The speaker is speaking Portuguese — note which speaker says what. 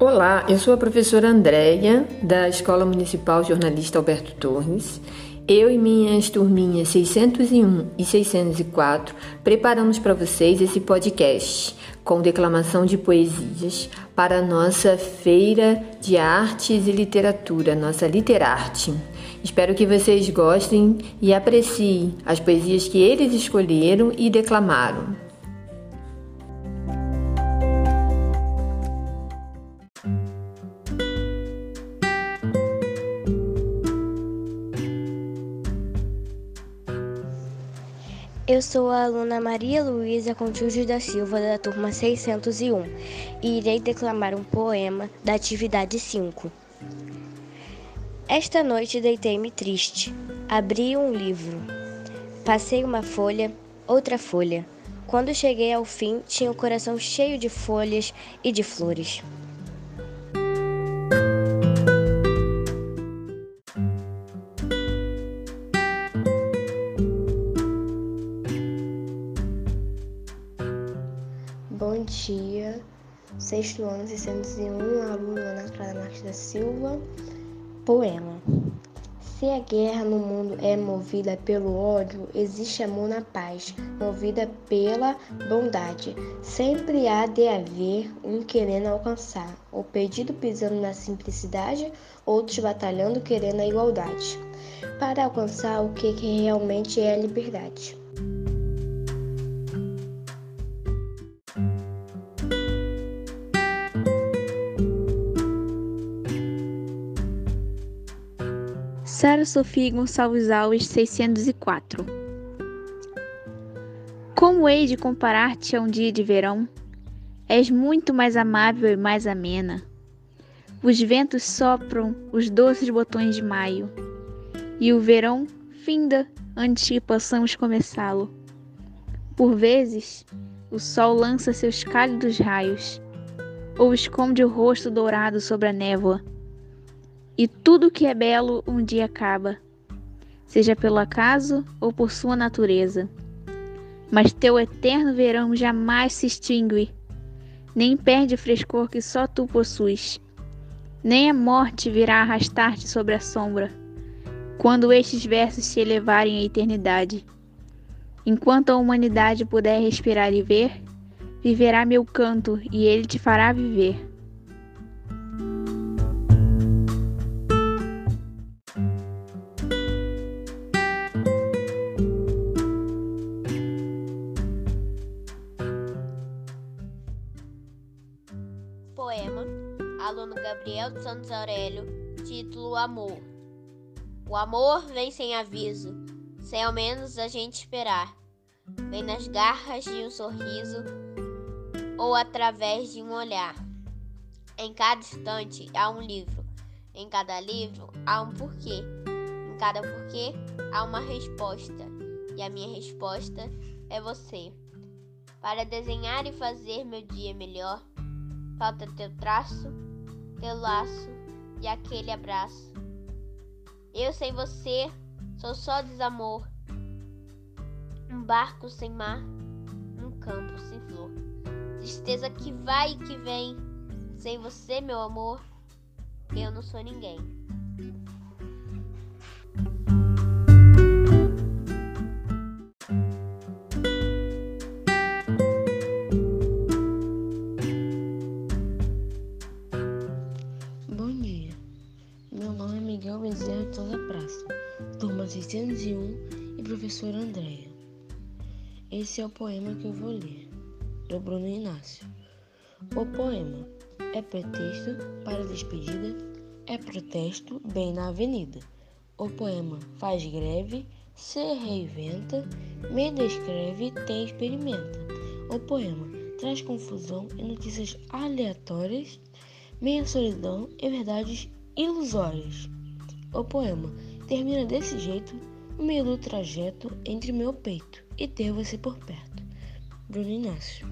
Speaker 1: Olá, eu sou a professora Andréia, da Escola Municipal Jornalista Alberto Torres. Eu e minhas turminhas 601 e 604 preparamos para vocês esse podcast com declamação de poesias para a nossa Feira de Artes e Literatura, nossa Literarte. Espero que vocês gostem e apreciem as poesias que eles escolheram e declamaram.
Speaker 2: Eu sou a aluna Maria Luísa Contígio da Silva, da turma 601, e irei declamar um poema da atividade 5. Esta noite deitei-me triste. Abri um livro. Passei uma folha, outra folha. Quando cheguei ao fim, tinha o coração cheio de folhas e de flores.
Speaker 3: Dia, sexto ano 601, aluna Ana Clara Marques da Silva. Poema. Se a guerra no mundo é movida pelo ódio, existe amor na paz, movida pela bondade. Sempre há de haver um querendo alcançar, o pedido pisando na simplicidade, outros batalhando querendo a igualdade, para alcançar o que, que realmente é a liberdade.
Speaker 4: Sara Sofia Gonçalves Alves, 604 Como hei de comparar-te a um dia de verão? És muito mais amável e mais amena. Os ventos sopram os doces botões de maio, e o verão finda antes que possamos começá-lo. Por vezes, o sol lança seus cálidos raios, ou esconde o rosto dourado sobre a névoa e tudo que é belo um dia acaba, seja pelo acaso ou por sua natureza. Mas teu eterno verão jamais se extingue, nem perde o frescor que só tu possuis. Nem a morte virá arrastar-te sobre a sombra, quando estes versos se elevarem à eternidade. Enquanto a humanidade puder respirar e ver, viverá meu canto e ele te fará viver.
Speaker 5: Poema, aluno Gabriel de Santos Aurélio, título Amor. O amor vem sem aviso, sem ao menos a gente esperar. Vem nas garras de um sorriso ou através de um olhar. Em cada instante há um livro, em cada livro há um porquê, em cada porquê há uma resposta, e a minha resposta é você. Para desenhar e fazer meu dia melhor, Falta teu traço, teu laço e aquele abraço. Eu sem você sou só desamor. Um barco sem mar, um campo sem flor. Tristeza que vai e que vem. Sem você, meu amor, eu não sou ninguém.
Speaker 3: 601 e professora Andréia. Esse é o poema que eu vou ler, do Bruno Inácio. O poema é pretexto para despedida, é protesto bem na avenida. O poema faz greve, se reinventa, me descreve, tem experimenta. O poema traz confusão e notícias aleatórias, meia solidão e verdades ilusórias. O poema termina desse jeito, no meio do trajeto entre meu peito e ter você por perto. Bruno Inácio.